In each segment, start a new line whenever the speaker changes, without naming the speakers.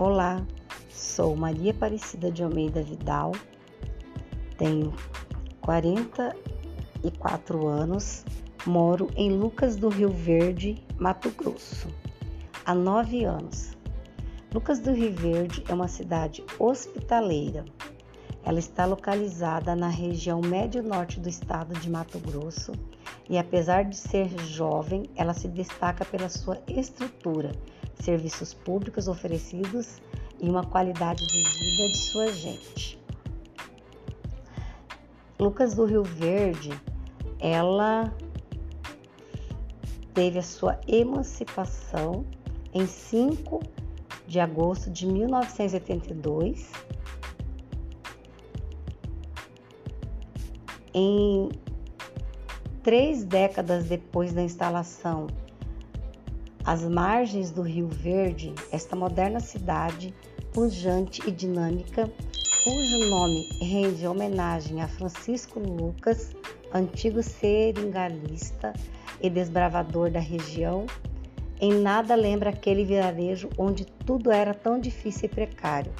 Olá, sou Maria Aparecida de Almeida Vidal, tenho 44 anos, moro em Lucas do Rio Verde, Mato Grosso, há nove anos. Lucas do Rio Verde é uma cidade hospitaleira. Ela está localizada na região médio-norte do estado de Mato Grosso e, apesar de ser jovem, ela se destaca pela sua estrutura serviços públicos oferecidos e uma qualidade de vida de sua gente. Lucas do Rio Verde, ela teve a sua emancipação em 5 de agosto de 1982. Em três décadas depois da instalação às margens do Rio Verde, esta moderna cidade, pujante e dinâmica, cujo nome rende homenagem a Francisco Lucas, antigo seringalista e desbravador da região, em nada lembra aquele vilarejo onde tudo era tão difícil e precário.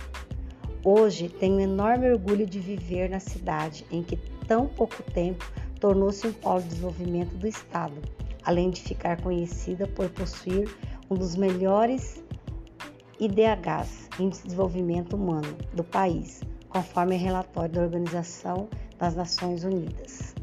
Hoje tenho enorme orgulho de viver na cidade em que tão pouco tempo tornou-se um polo de desenvolvimento do Estado além de ficar conhecida por possuir um dos melhores IDHs, Índice de Desenvolvimento Humano, do país, conforme relatório da Organização das Nações Unidas.